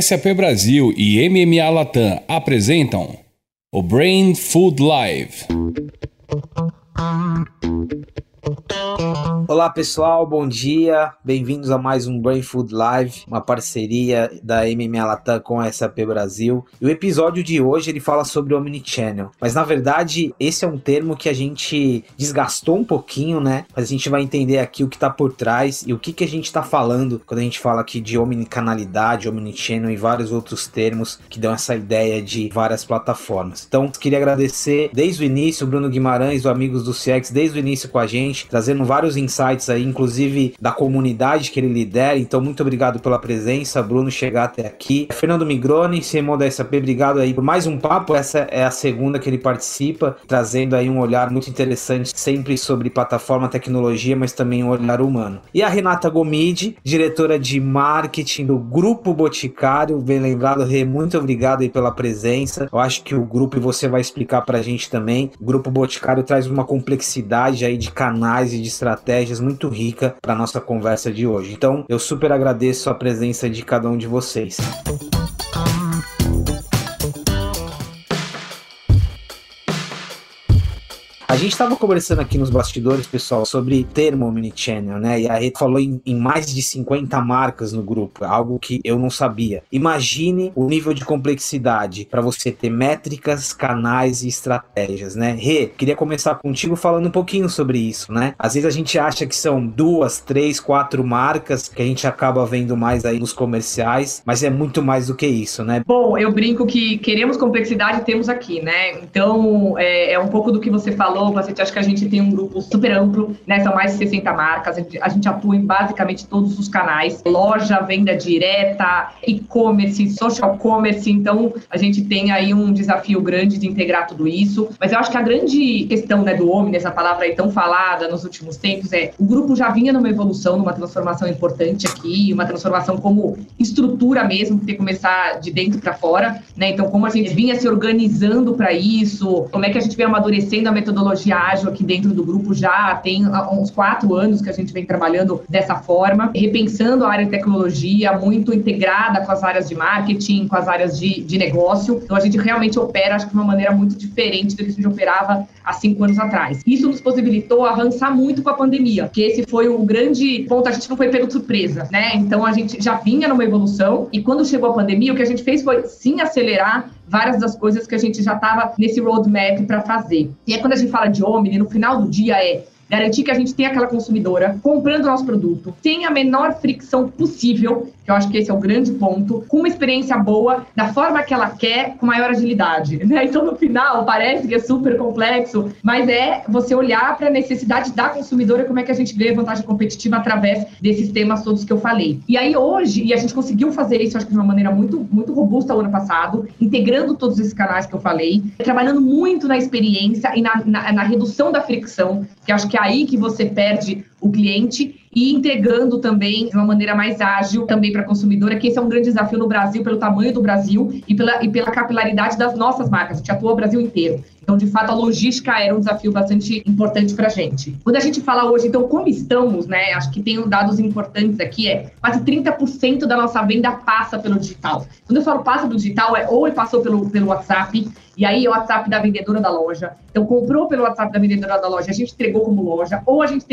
SAP Brasil e MMA Latam apresentam o Brain Food Live. Olá pessoal, bom dia, bem-vindos a mais um Brain Food Live, uma parceria da MMA Latam com a SAP Brasil. E o episódio de hoje ele fala sobre Omnichannel, mas na verdade esse é um termo que a gente desgastou um pouquinho, né? Mas a gente vai entender aqui o que está por trás e o que, que a gente está falando quando a gente fala aqui de omnicanalidade, Omnichannel e vários outros termos que dão essa ideia de várias plataformas. Então, queria agradecer desde o início Bruno Guimarães, do Amigos do CX, desde o início com a gente, trazendo vários insights insights aí, inclusive da comunidade que ele lidera. Então, muito obrigado pela presença, Bruno, chegar até aqui. Fernando Migroni, CMO da SAP, obrigado aí por mais um papo. Essa é a segunda que ele participa, trazendo aí um olhar muito interessante, sempre sobre plataforma, tecnologia, mas também um olhar humano. E a Renata Gomide, diretora de marketing do Grupo Boticário, bem lembrado, Rê, muito obrigado aí pela presença. Eu acho que o grupo, e você vai explicar pra gente também, o Grupo Boticário traz uma complexidade aí de canais e de estratégias estratégias muito rica para nossa conversa de hoje. Então, eu super agradeço a presença de cada um de vocês. A gente estava conversando aqui nos bastidores, pessoal, sobre termo omnichannel, né? E a Rede falou em, em, mais de 50 marcas no grupo, algo que eu não sabia. Imagine o nível de complexidade para você ter métricas, canais e estratégias, né? Rê, queria começar contigo falando um pouquinho sobre isso, né? Às vezes a gente acha que são duas, três, quatro marcas que a gente acaba vendo mais aí nos comerciais, mas é muito mais do que isso, né? Bom, eu brinco que queremos complexidade temos aqui, né? Então, é, é um pouco do que você falou falou, Pacete, acho que a gente tem um grupo super amplo, né? São mais de 60 marcas, a gente, a gente atua em basicamente todos os canais, loja, venda direta, e-commerce, social commerce, então a gente tem aí um desafio grande de integrar tudo isso, mas eu acho que a grande questão né, do homem, essa palavra aí tão falada nos últimos tempos, é o grupo já vinha numa evolução, numa transformação importante aqui, uma transformação como estrutura mesmo, que tem que começar de dentro para fora, né? Então, como a gente vinha se organizando para isso, como é que a gente vem amadurecendo a metodologia metodologia ágil aqui dentro do grupo já tem uns quatro anos que a gente vem trabalhando dessa forma, repensando a área de tecnologia, muito integrada com as áreas de marketing, com as áreas de, de negócio. Então, a gente realmente opera, acho que de uma maneira muito diferente do que a gente operava há cinco anos atrás. Isso nos possibilitou avançar muito com a pandemia, que esse foi o grande ponto, a gente não foi pego de surpresa, né? Então, a gente já vinha numa evolução e quando chegou a pandemia, o que a gente fez foi sim acelerar várias das coisas que a gente já estava nesse roadmap para fazer. E é quando a gente fala de Omni, no final do dia é garantir que a gente tem aquela consumidora comprando nosso produto, tem a menor fricção possível que eu acho que esse é o grande ponto, com uma experiência boa, da forma que ela quer, com maior agilidade. Né? Então, no final, parece que é super complexo, mas é você olhar para a necessidade da consumidora, como é que a gente vê vantagem competitiva através desses temas todos que eu falei. E aí, hoje, e a gente conseguiu fazer isso, acho que de uma maneira muito, muito robusta o ano passado, integrando todos esses canais que eu falei, trabalhando muito na experiência e na, na, na redução da fricção, que acho que é aí que você perde o cliente e entregando também de uma maneira mais ágil também para a consumidora, que esse é um grande desafio no Brasil, pelo tamanho do Brasil e pela, e pela capilaridade das nossas marcas. Gente atua o Brasil inteiro. Então, de fato, a logística era um desafio bastante importante para a gente. Quando a gente fala hoje, então, como estamos, né? Acho que tem dados importantes aqui, é quase 30% da nossa venda passa pelo digital. Quando eu falo passa pelo digital, é ou ele passou pelo, pelo WhatsApp, e aí é o WhatsApp da vendedora da loja. Então, comprou pelo WhatsApp da vendedora da loja, a gente entregou como loja, ou a gente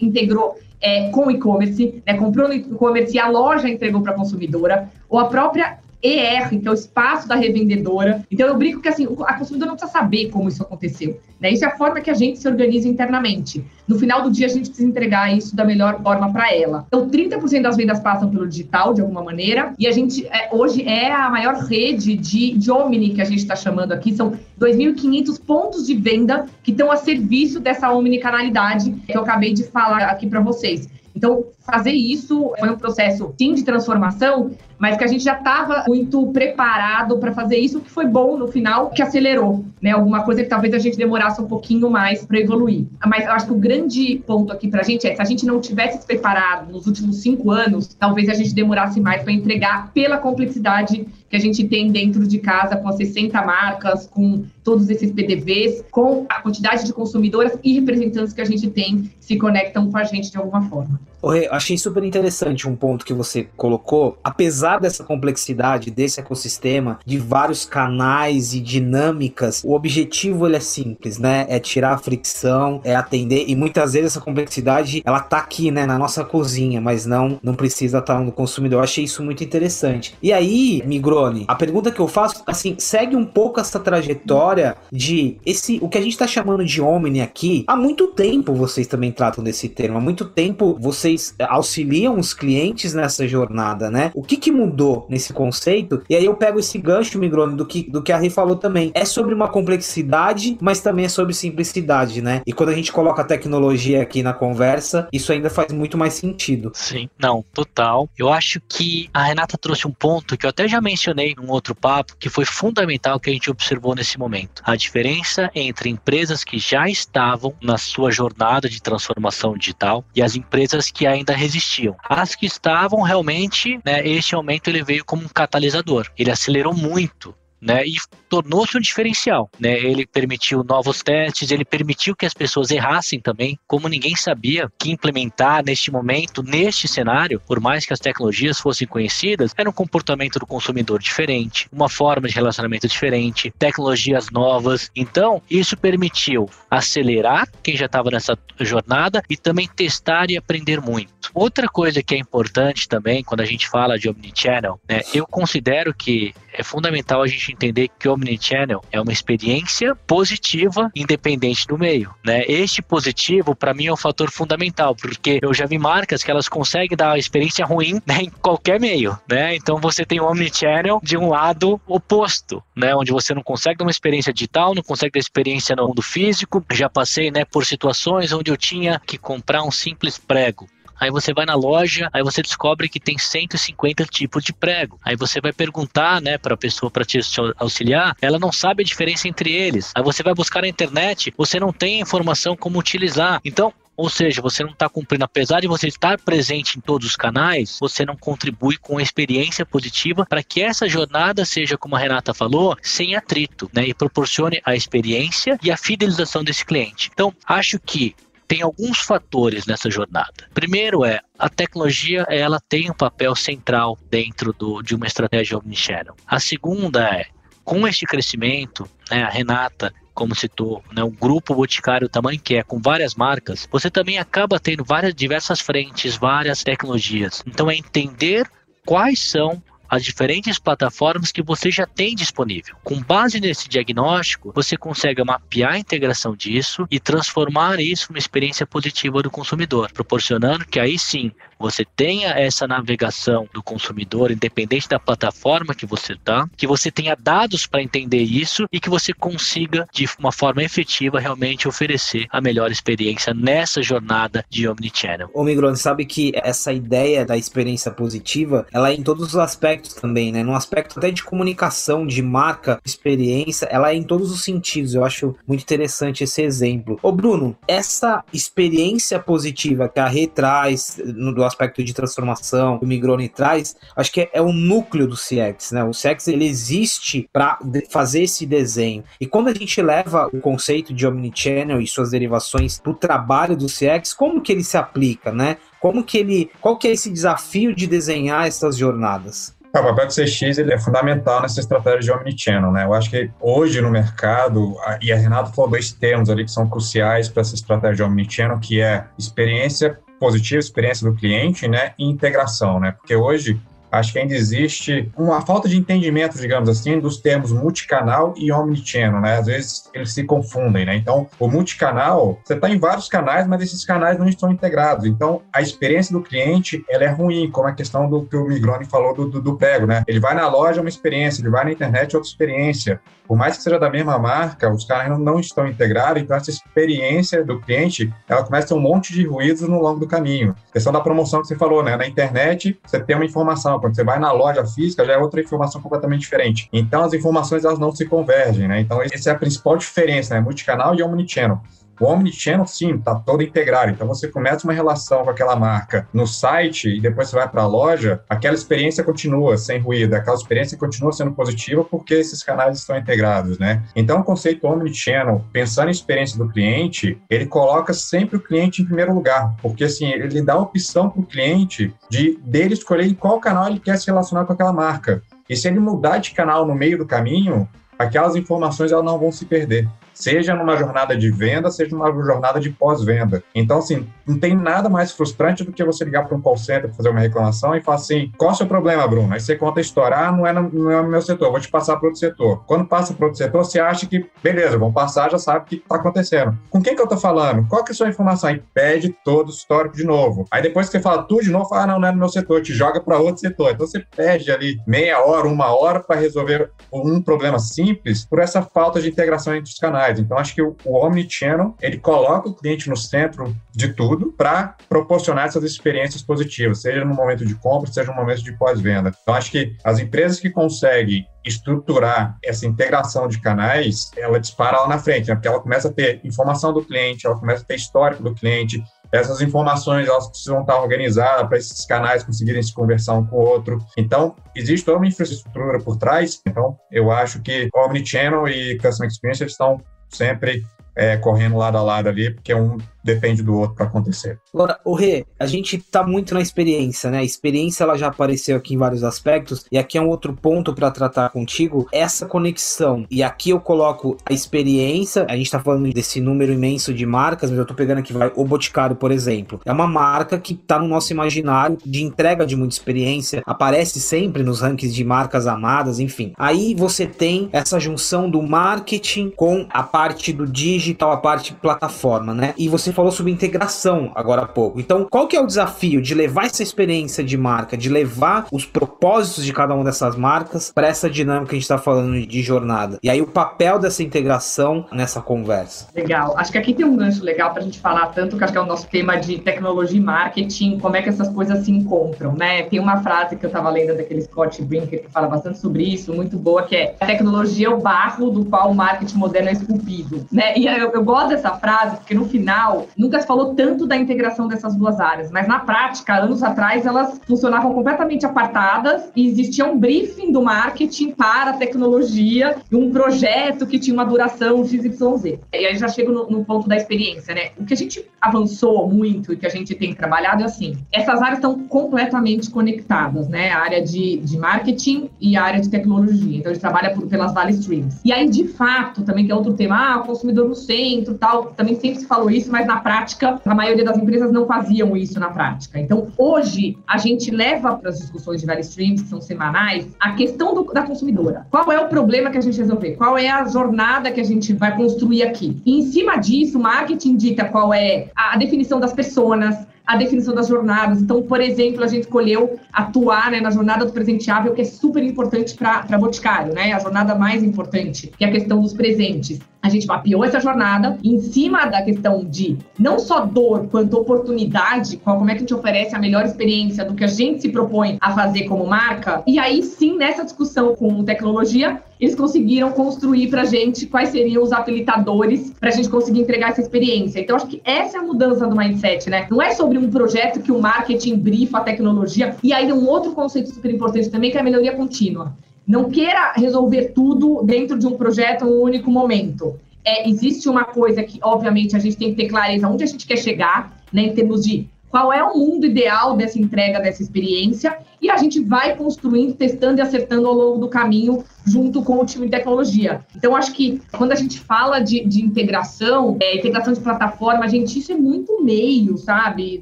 integrou é, com e-commerce, né? comprou no e-commerce e a loja entregou para a consumidora, ou a própria ER, que é o espaço da revendedora. Então eu brinco que assim, a consumidora não precisa saber como isso aconteceu. Né? Isso é a forma que a gente se organiza internamente. No final do dia, a gente precisa entregar isso da melhor forma para ela. Então, 30% das vendas passam pelo digital, de alguma maneira, e a gente é, hoje é a maior rede de, de Omni que a gente está chamando aqui. São 2.500 pontos de venda que estão a serviço dessa omnicanalidade que eu acabei de falar aqui para vocês. Então, fazer isso foi um processo, sim, de transformação, mas que a gente já estava muito preparado para fazer isso, que foi bom no final, que acelerou, né? Alguma coisa que talvez a gente demorasse um pouquinho mais para evoluir. Mas eu acho que o grande ponto aqui para a gente é, se a gente não tivesse se preparado nos últimos cinco anos, talvez a gente demorasse mais para entregar pela complexidade que a gente tem dentro de casa, com as 60 marcas, com todos esses PDVs com a quantidade de consumidoras e representantes que a gente tem se conectam com a gente de alguma forma. Rê, achei super interessante um ponto que você colocou. Apesar dessa complexidade desse ecossistema, de vários canais e dinâmicas, o objetivo ele é simples, né? É tirar a fricção, é atender e muitas vezes essa complexidade ela tá aqui, né, na nossa cozinha, mas não não precisa estar tá no consumidor. Eu achei isso muito interessante. E aí, Migrone, a pergunta que eu faço, assim, segue um pouco essa trajetória de esse o que a gente tá chamando de Omni aqui. Há muito tempo vocês também tratam desse termo. Há muito tempo vocês vocês auxiliam os clientes nessa jornada, né? O que, que mudou nesse conceito? E aí eu pego esse gancho, Migrone, do que, do que a Rê falou também. É sobre uma complexidade, mas também é sobre simplicidade, né? E quando a gente coloca a tecnologia aqui na conversa, isso ainda faz muito mais sentido. Sim, não, total. Eu acho que a Renata trouxe um ponto que eu até já mencionei num outro papo, que foi fundamental que a gente observou nesse momento. A diferença entre empresas que já estavam na sua jornada de transformação digital e as empresas que ainda resistiam. As que estavam realmente, né, este aumento ele veio como um catalisador. Ele acelerou muito né, e tornou-se um diferencial. Né? Ele permitiu novos testes, ele permitiu que as pessoas errassem também, como ninguém sabia que implementar neste momento, neste cenário, por mais que as tecnologias fossem conhecidas, era um comportamento do consumidor diferente, uma forma de relacionamento diferente, tecnologias novas. Então, isso permitiu acelerar quem já estava nessa jornada e também testar e aprender muito. Outra coisa que é importante também quando a gente fala de omnichannel, né, eu considero que é fundamental a gente entender que o Omnichannel é uma experiência positiva, independente do meio. Né? Este positivo, para mim, é um fator fundamental, porque eu já vi marcas que elas conseguem dar uma experiência ruim né, em qualquer meio. Né? Então você tem o Omnichannel de um lado oposto, né? onde você não consegue dar uma experiência digital, não consegue dar experiência no mundo físico. Já passei né, por situações onde eu tinha que comprar um simples prego. Aí você vai na loja, aí você descobre que tem 150 tipos de prego. Aí você vai perguntar, né, para a pessoa para te auxiliar, ela não sabe a diferença entre eles. Aí você vai buscar na internet, você não tem informação como utilizar. Então, ou seja, você não está cumprindo, apesar de você estar presente em todos os canais, você não contribui com a experiência positiva para que essa jornada seja, como a Renata falou, sem atrito, né? E proporcione a experiência e a fidelização desse cliente. Então, acho que tem alguns fatores nessa jornada. Primeiro é a tecnologia, ela tem um papel central dentro do, de uma estratégia omnichannel. A segunda é com este crescimento, né, a Renata como citou, né, grupo boticário tamanho que é, com várias marcas, você também acaba tendo várias diversas frentes, várias tecnologias. Então é entender quais são as diferentes plataformas que você já tem disponível. Com base nesse diagnóstico, você consegue mapear a integração disso e transformar isso numa experiência positiva do consumidor, proporcionando que aí sim você tenha essa navegação do consumidor, independente da plataforma que você está, que você tenha dados para entender isso e que você consiga, de uma forma efetiva, realmente oferecer a melhor experiência nessa jornada de Omnichannel. Ô Migron, sabe que essa ideia da experiência positiva, ela é em todos os aspectos também, né? No aspecto até de comunicação, de marca, experiência, ela é em todos os sentidos. Eu acho muito interessante esse exemplo. Ô Bruno, essa experiência positiva que a Rê traz no aspecto de transformação que o Migrone traz, acho que é, é o núcleo do CX, né? O CX ele existe para fazer esse desenho. E quando a gente leva o conceito de omnichannel e suas derivações para o trabalho do CX, como que ele se aplica, né? Como que ele, qual que é esse desafio de desenhar essas jornadas? O papel do CX ele é fundamental nessa estratégia de omnichannel, né? Eu acho que hoje no mercado, e a Renata falou dois termos ali que são cruciais para essa estratégia de omnichannel, que é experiência positiva, experiência do cliente, né, e integração, né? Porque hoje acho que ainda existe uma falta de entendimento, digamos assim, dos termos multicanal e omnichannel, né? Às vezes eles se confundem, né? Então, o multicanal, você está em vários canais, mas esses canais não estão integrados. Então, a experiência do cliente, ela é ruim, como a questão do que o Migrone falou do, do, do prego, né? Ele vai na loja, é uma experiência, ele vai na internet, é outra experiência. Por mais que seja da mesma marca, os canais não, não estão integrados, então essa experiência do cliente, ela começa a ter um monte de ruídos no longo do caminho. A questão da promoção que você falou, né? Na internet, você tem uma informação, quando você vai na loja física, já é outra informação completamente diferente. Então, as informações elas não se convergem, né? Então, essa é a principal diferença, né? Multicanal e omnichannel. O Omnichannel, sim, está todo integrado. Então, você começa uma relação com aquela marca no site e depois você vai para a loja, aquela experiência continua sem ruído, aquela experiência continua sendo positiva porque esses canais estão integrados, né? Então, o conceito Omnichannel, pensando em experiência do cliente, ele coloca sempre o cliente em primeiro lugar, porque assim, ele dá a opção para o cliente de dele escolher em qual canal ele quer se relacionar com aquela marca. E se ele mudar de canal no meio do caminho, aquelas informações elas não vão se perder seja numa jornada de venda, seja numa jornada de pós-venda. Então, assim, não tem nada mais frustrante do que você ligar para um call center fazer uma reclamação e falar assim: qual é o seu problema, Bruno? Aí você conta a história: ah, não é no, não é no meu setor, vou te passar para outro setor. Quando passa para outro setor, você acha que, beleza, vão passar, já sabe o que está acontecendo. Com quem que eu estou falando? Qual que é a sua informação? Aí pede todo o histórico de novo. Aí depois que você fala tudo de novo, fala: ah, não, não é no meu setor, te joga para outro setor. Então você perde ali meia hora, uma hora para resolver um problema simples por essa falta de integração entre os canais. Então, acho que o, o Omnichannel, ele coloca o cliente no centro de tudo para proporcionar essas experiências positivas, seja no momento de compra, seja no momento de pós-venda. Então, acho que as empresas que conseguem estruturar essa integração de canais, ela dispara lá na frente, né? porque ela começa a ter informação do cliente, ela começa a ter histórico do cliente, essas informações elas precisam estar organizadas para esses canais conseguirem se conversar um com o outro. Então, existe toda uma infraestrutura por trás. Então, eu acho que Omnichannel e Customer Experience estão sempre é, correndo lado a lado ali, porque um depende do outro para acontecer. Agora, o Rê, a gente tá muito na experiência, né? A experiência ela já apareceu aqui em vários aspectos, e aqui é um outro ponto para tratar contigo, essa conexão. E aqui eu coloco a experiência, a gente tá falando desse número imenso de marcas, mas eu tô pegando aqui vai o Boticário, por exemplo. É uma marca que tá no nosso imaginário de entrega de muita experiência, aparece sempre nos rankings de marcas amadas, enfim. Aí você tem essa junção do marketing com a parte do digital, a parte plataforma, né? E você falou sobre integração agora há pouco. Então, qual que é o desafio de levar essa experiência de marca, de levar os propósitos de cada uma dessas marcas para essa dinâmica que a gente está falando de jornada? E aí o papel dessa integração nessa conversa. Legal. Acho que aqui tem um gancho legal para a gente falar tanto que acho que é o nosso tema de tecnologia e marketing, como é que essas coisas se encontram, né? Tem uma frase que eu estava lendo daquele Scott Brinker que fala bastante sobre isso, muito boa, que é a tecnologia é o barro do qual o marketing moderno é esculpido, né? E eu, eu gosto dessa frase porque no final nunca se falou tanto da integração dessas duas áreas, mas na prática, anos atrás, elas funcionavam completamente apartadas e existia um briefing do marketing para a tecnologia e um projeto que tinha uma duração XYZ. E aí já chego no, no ponto da experiência, né? O que a gente avançou muito e que a gente tem trabalhado é assim, essas áreas estão completamente conectadas, né? A área de, de marketing e a área de tecnologia. Então, a gente trabalha por, pelas Valley Streams. E aí, de fato, também que é outro tema, ah, o consumidor no centro tal, também sempre se falou isso, mas na prática, a maioria das empresas não faziam isso na prática. Então, hoje, a gente leva para as discussões de vários streams, que são semanais, a questão do, da consumidora. Qual é o problema que a gente resolver? Qual é a jornada que a gente vai construir aqui? E, em cima disso, o marketing dita qual é a definição das pessoas, a definição das jornadas. Então, por exemplo, a gente escolheu atuar né, na jornada do presenteável, que é super importante para Boticário, né? A jornada mais importante, que é a questão dos presentes. A gente mapeou essa jornada em cima da questão de não só dor quanto oportunidade, qual, como é que a gente oferece a melhor experiência do que a gente se propõe a fazer como marca. E aí sim, nessa discussão com tecnologia, eles conseguiram construir para a gente quais seriam os habilitadores para a gente conseguir entregar essa experiência. Então, acho que essa é a mudança do mindset, né? Não é sobre um projeto que o marketing brifa a tecnologia. E aí, um outro conceito super importante também, que é a melhoria contínua. Não queira resolver tudo dentro de um projeto um único momento. É, existe uma coisa que, obviamente, a gente tem que ter clareza onde a gente quer chegar, né, em termos de qual é o mundo ideal dessa entrega, dessa experiência, e a gente vai construindo, testando e acertando ao longo do caminho, junto com o time de tecnologia. Então, acho que quando a gente fala de, de integração, é, integração de plataforma, gente, isso é muito meio, sabe?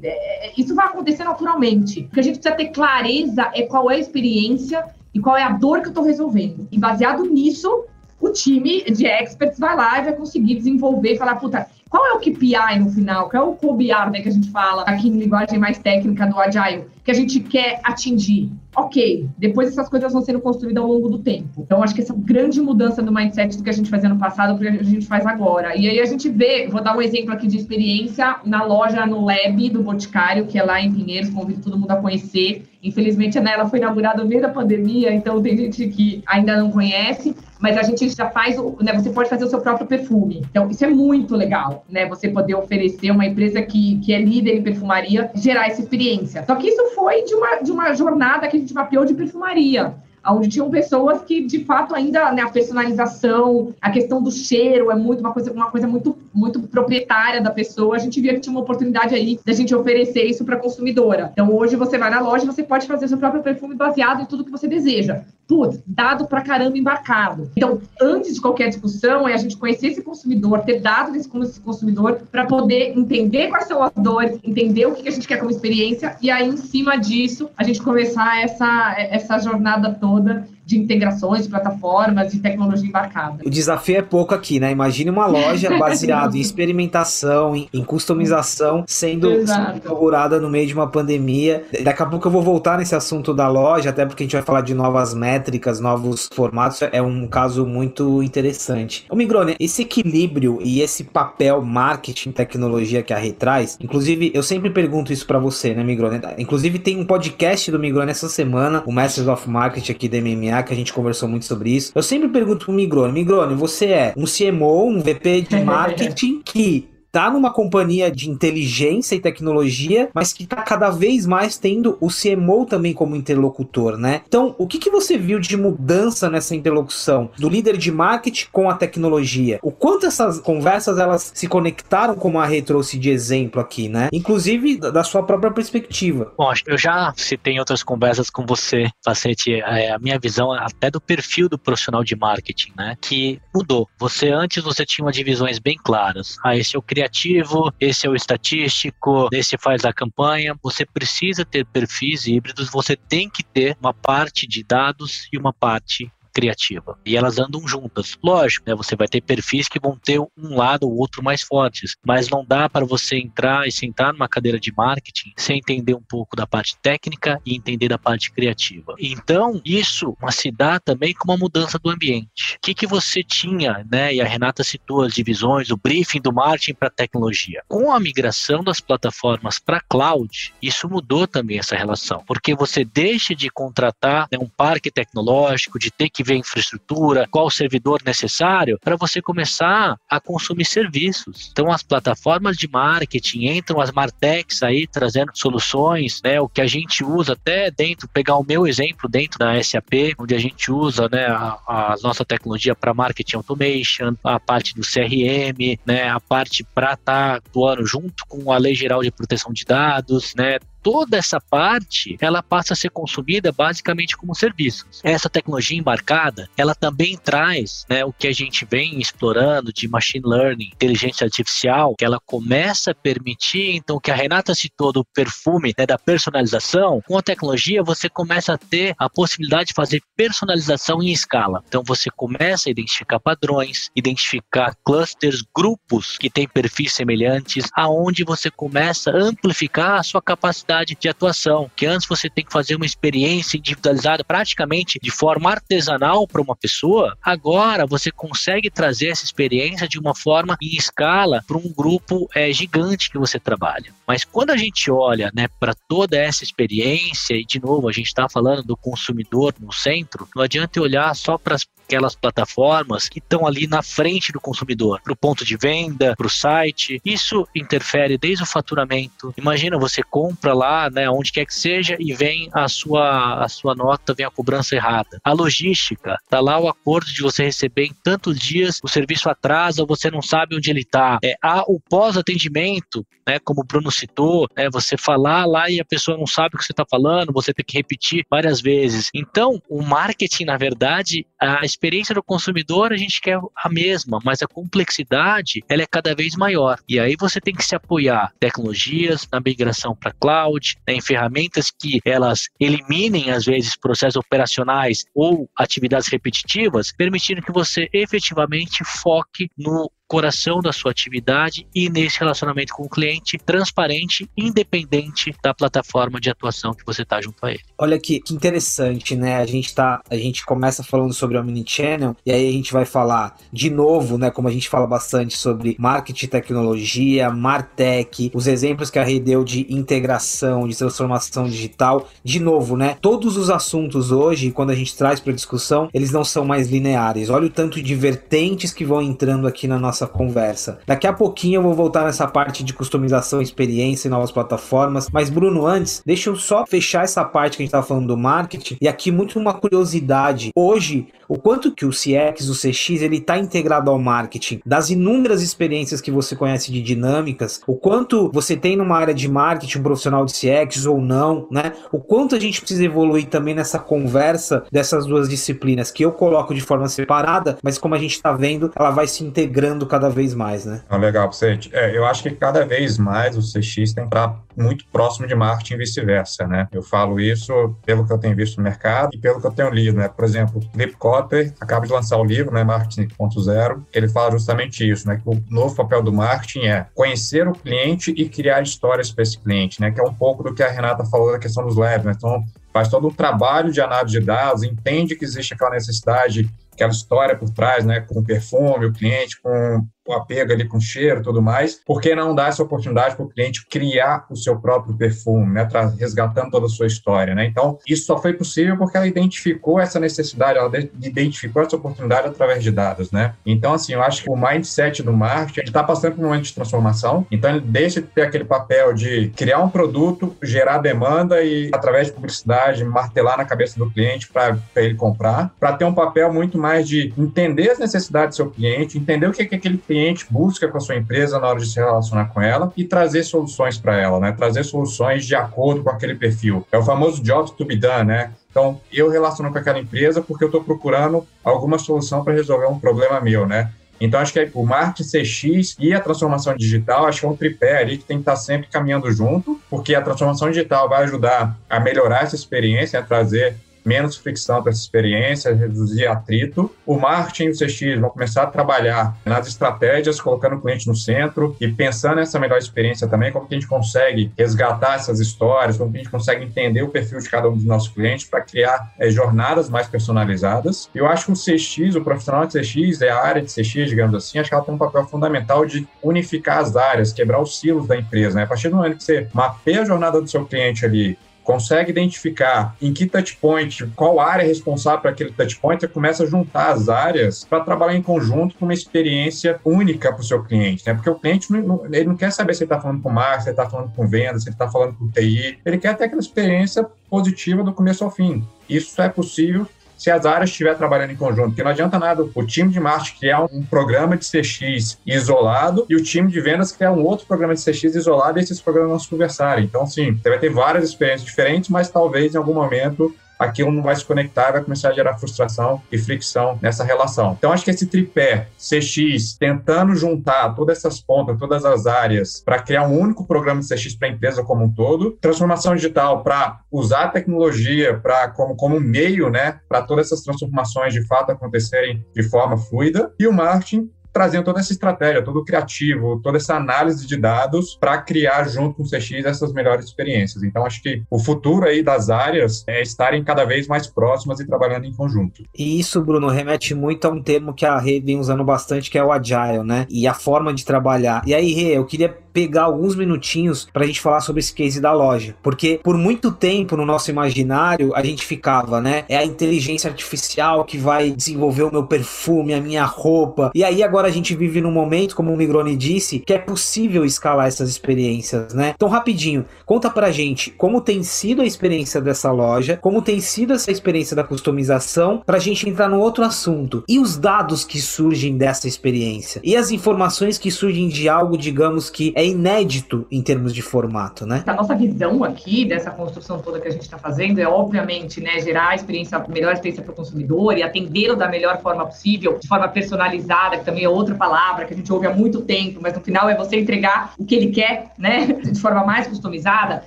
É, isso vai acontecer naturalmente. O que a gente precisa ter clareza é qual é a experiência e qual é a dor que eu estou resolvendo. E baseado nisso, o time de experts vai lá e vai conseguir desenvolver e falar, puta, qual é o KPI no final? Qual é o KOBR, né, que a gente fala aqui em linguagem mais técnica do Agile? Que a gente quer atingir. Ok, depois essas coisas vão sendo construídas ao longo do tempo. Então, acho que essa grande mudança do mindset do que a gente fazia no passado para que a gente faz agora. E aí a gente vê, vou dar um exemplo aqui de experiência na loja no Lab do Boticário, que é lá em Pinheiros, convido todo mundo a conhecer. Infelizmente, né, ela foi inaugurada no meio da pandemia, então tem gente que ainda não conhece, mas a gente já faz, né, você pode fazer o seu próprio perfume. Então, isso é muito legal, né, você poder oferecer uma empresa que, que é líder em perfumaria, gerar essa experiência. Só que isso foi de uma, de uma jornada que a gente mapeou de perfumaria onde tinham pessoas que, de fato, ainda né, a personalização, a questão do cheiro é muito uma coisa, uma coisa muito, muito proprietária da pessoa. A gente via que tinha uma oportunidade aí da gente oferecer isso para a consumidora. Então, hoje você vai na loja você pode fazer seu próprio perfume baseado em tudo que você deseja. Putz, dado para caramba embarcado. Então, antes de qualquer discussão, é a gente conhecer esse consumidor, ter dados desse consumidor para poder entender quais são as dores, entender o que a gente quer como experiência e aí, em cima disso, a gente começar essa, essa jornada toda toda de integrações, de plataformas, de tecnologia embarcada. O desafio é pouco aqui, né? Imagine uma loja baseada em experimentação, em, em customização, sendo inaugurada no meio de uma pandemia. Daqui a pouco eu vou voltar nesse assunto da loja, até porque a gente vai falar de novas métricas, novos formatos. É um caso muito interessante. Ô Migrone, esse equilíbrio e esse papel marketing tecnologia que a Rei traz, inclusive eu sempre pergunto isso para você, né, Migrone? Inclusive tem um podcast do Migrone essa semana, o Masters of Marketing aqui da MMA, que a gente conversou muito sobre isso. Eu sempre pergunto pro Migrone, Migrone, você é um CMO, um VP de marketing que tá numa companhia de inteligência e tecnologia, mas que tá cada vez mais tendo o CMO também como interlocutor, né? Então, o que, que você viu de mudança nessa interlocução do líder de marketing com a tecnologia? O quanto essas conversas elas se conectaram, como a Rei trouxe de exemplo aqui, né? Inclusive da sua própria perspectiva. Bom, eu já citei em outras conversas com você, Facete, é, a minha visão até do perfil do profissional de marketing, né? Que mudou. Você antes você tinha divisões bem claras. Ah, esse é o criativo criativo, esse é o estatístico, esse faz a campanha. Você precisa ter perfis híbridos, você tem que ter uma parte de dados e uma parte criativa. E elas andam juntas. Lógico, né, você vai ter perfis que vão ter um lado ou outro mais fortes, mas não dá para você entrar e sentar numa cadeira de marketing sem entender um pouco da parte técnica e entender da parte criativa. Então, isso se dá também com uma mudança do ambiente. O que, que você tinha, né, e a Renata citou as divisões, o briefing do marketing para tecnologia. Com a migração das plataformas para cloud, isso mudou também essa relação, porque você deixa de contratar né, um parque tecnológico, de ter que ver infraestrutura, qual servidor necessário, para você começar a consumir serviços. Então, as plataformas de marketing entram, as Martechs aí trazendo soluções, né? O que a gente usa até dentro, pegar o meu exemplo dentro da SAP, onde a gente usa, né, a, a nossa tecnologia para marketing automation, a parte do CRM, né, a parte para estar tá atuando junto com a Lei Geral de Proteção de Dados, né, toda essa parte ela passa a ser consumida basicamente como serviços. Essa tecnologia embarcada, ela também traz né, o que a gente vem explorando de machine learning, inteligência artificial, que ela começa a permitir, então, que a Renata citou do perfume, né, da personalização, com a tecnologia você começa a ter a possibilidade de fazer personalização em escala. Então, você começa a identificar padrões, identificar clusters, grupos que têm perfis semelhantes, aonde você começa a amplificar a sua capacidade de atuação, que antes você tem que fazer uma experiência individualizada praticamente de forma artesanal para uma pessoa, agora você consegue trazer essa experiência de uma forma em escala para um grupo é, gigante que você trabalha. Mas quando a gente olha né, para toda essa experiência, e de novo a gente está falando do consumidor no centro, não adianta olhar só para as aquelas plataformas que estão ali na frente do consumidor, para o ponto de venda, para o site. Isso interfere desde o faturamento. Imagina, você compra lá, né, onde quer que seja, e vem a sua, a sua nota, vem a cobrança errada. A logística, tá lá o acordo de você receber em tantos dias, o serviço atrasa, você não sabe onde ele está. É, há o pós-atendimento, né, como o Bruno citou, é você falar lá e a pessoa não sabe o que você está falando, você tem que repetir várias vezes. Então, o marketing, na verdade, a experiência do consumidor a gente quer a mesma, mas a complexidade ela é cada vez maior. E aí você tem que se apoiar tecnologias, na migração para cloud, né, em ferramentas que elas eliminem às vezes processos operacionais ou atividades repetitivas, permitindo que você efetivamente foque no coração da sua atividade e nesse relacionamento com o cliente transparente, independente da plataforma de atuação que você está junto a ele. Olha que, que, interessante, né? A gente tá, a gente começa falando sobre omnichannel e aí a gente vai falar de novo, né? Como a gente fala bastante sobre marketing, tecnologia, martech, os exemplos que a Rei deu de integração, de transformação digital. De novo, né? Todos os assuntos hoje, quando a gente traz para discussão, eles não são mais lineares. Olha o tanto de vertentes que vão entrando aqui na nossa conversa. Daqui a pouquinho eu vou voltar nessa parte de customização, experiência e novas plataformas. Mas, Bruno, antes, deixa eu só fechar essa parte que a gente estava falando do marketing. E aqui, muito uma curiosidade. Hoje, o quanto que o CX, o CX, ele está integrado ao marketing, das inúmeras experiências que você conhece de dinâmicas, o quanto você tem numa área de marketing um profissional de CX ou não, né? O quanto a gente precisa evoluir também nessa conversa dessas duas disciplinas, que eu coloco de forma separada, mas como a gente está vendo, ela vai se integrando cada vez mais, né? Ah, legal, Vicente. É, eu acho que cada vez mais o CX tem para muito próximo de marketing e vice-versa, né? Eu falo isso pelo que eu tenho visto no mercado e pelo que eu tenho lido, né? Por exemplo, Lip Cotter acaba de lançar o livro, né, Marketing 5.0. Ele fala justamente isso, né? Que o novo papel do marketing é conhecer o cliente e criar histórias para esse cliente, né? Que é um pouco do que a Renata falou da questão dos labs, né? Então, faz todo um trabalho de análise de dados, entende que existe aquela necessidade aquela história por trás, né, com o perfume, o cliente, com apego ali com cheiro e tudo mais, por que não dar essa oportunidade para o cliente criar o seu próprio perfume, né, resgatando toda a sua história, né? Então, isso só foi possível porque ela identificou essa necessidade, ela identificou essa oportunidade através de dados, né? Então, assim, eu acho que o mindset do marketing está passando por um momento de transformação, então ele deixa de ter aquele papel de criar um produto, gerar demanda e, através de publicidade, martelar na cabeça do cliente para ele comprar, para ter um papel muito mais de entender as necessidades do seu cliente, entender o que, é que cliente cliente busca com a sua empresa na hora de se relacionar com ela e trazer soluções para ela, né? Trazer soluções de acordo com aquele perfil. É o famoso job to be done, né? Então, eu relaciono com aquela empresa porque eu estou procurando alguma solução para resolver um problema meu, né? Então, acho que o marketing CX e a transformação digital, acho que é um tripé ali que tem que estar sempre caminhando junto, porque a transformação digital vai ajudar a melhorar essa experiência, a trazer menos fricção para essa experiência, reduzir atrito. O marketing e o CX vão começar a trabalhar nas estratégias, colocando o cliente no centro e pensando nessa melhor experiência também, como que a gente consegue resgatar essas histórias, como que a gente consegue entender o perfil de cada um dos nossos clientes para criar é, jornadas mais personalizadas. Eu acho que o CX, o profissional de CX, é a área de CX, digamos assim, acho que ela tem um papel fundamental de unificar as áreas, quebrar os silos da empresa. Né? A partir do momento que você mapeia a jornada do seu cliente ali, consegue identificar em que touchpoint, qual área é responsável por aquele touchpoint, você começa a juntar as áreas para trabalhar em conjunto com uma experiência única para o seu cliente, né? Porque o cliente não, ele não quer saber se ele está falando com marketing, se ele está falando com vendas, se ele está falando com TI, ele quer ter aquela experiência positiva do começo ao fim. Isso é possível se as áreas estiverem trabalhando em conjunto. Porque não adianta nada o time de marketing criar um programa de CX isolado e o time de vendas criar um outro programa de CX isolado e esses programas não se conversarem. Então, sim, você vai ter várias experiências diferentes, mas talvez em algum momento aquilo não vai se conectar, vai começar a gerar frustração e fricção nessa relação. Então, acho que esse tripé CX, tentando juntar todas essas pontas, todas as áreas, para criar um único programa de CX para a empresa como um todo, transformação digital para usar a tecnologia para como, como meio, né, para todas essas transformações de fato acontecerem de forma fluida, e o marketing trazendo toda essa estratégia, todo o criativo, toda essa análise de dados para criar junto com o CX essas melhores experiências. Então, acho que o futuro aí das áreas é estarem cada vez mais próximas e trabalhando em conjunto. E isso, Bruno, remete muito a um termo que a Rê vem usando bastante, que é o agile, né? E a forma de trabalhar. E aí, Rê, eu queria pegar alguns minutinhos para a gente falar sobre esse case da loja, porque por muito tempo no nosso imaginário a gente ficava, né? É a inteligência artificial que vai desenvolver o meu perfume, a minha roupa. E aí agora a gente vive num momento, como o Migrone disse, que é possível escalar essas experiências, né? Então rapidinho, conta pra gente como tem sido a experiência dessa loja, como tem sido essa experiência da customização, pra gente entrar no outro assunto. E os dados que surgem dessa experiência? E as informações que surgem de algo, digamos que inédito em termos de formato, né? A nossa visão aqui dessa construção toda que a gente está fazendo é, obviamente, né, gerar a experiência, a melhor experiência para o consumidor e atendê-lo da melhor forma possível, de forma personalizada, que também é outra palavra que a gente ouve há muito tempo, mas no final é você entregar o que ele quer, né, de forma mais customizada.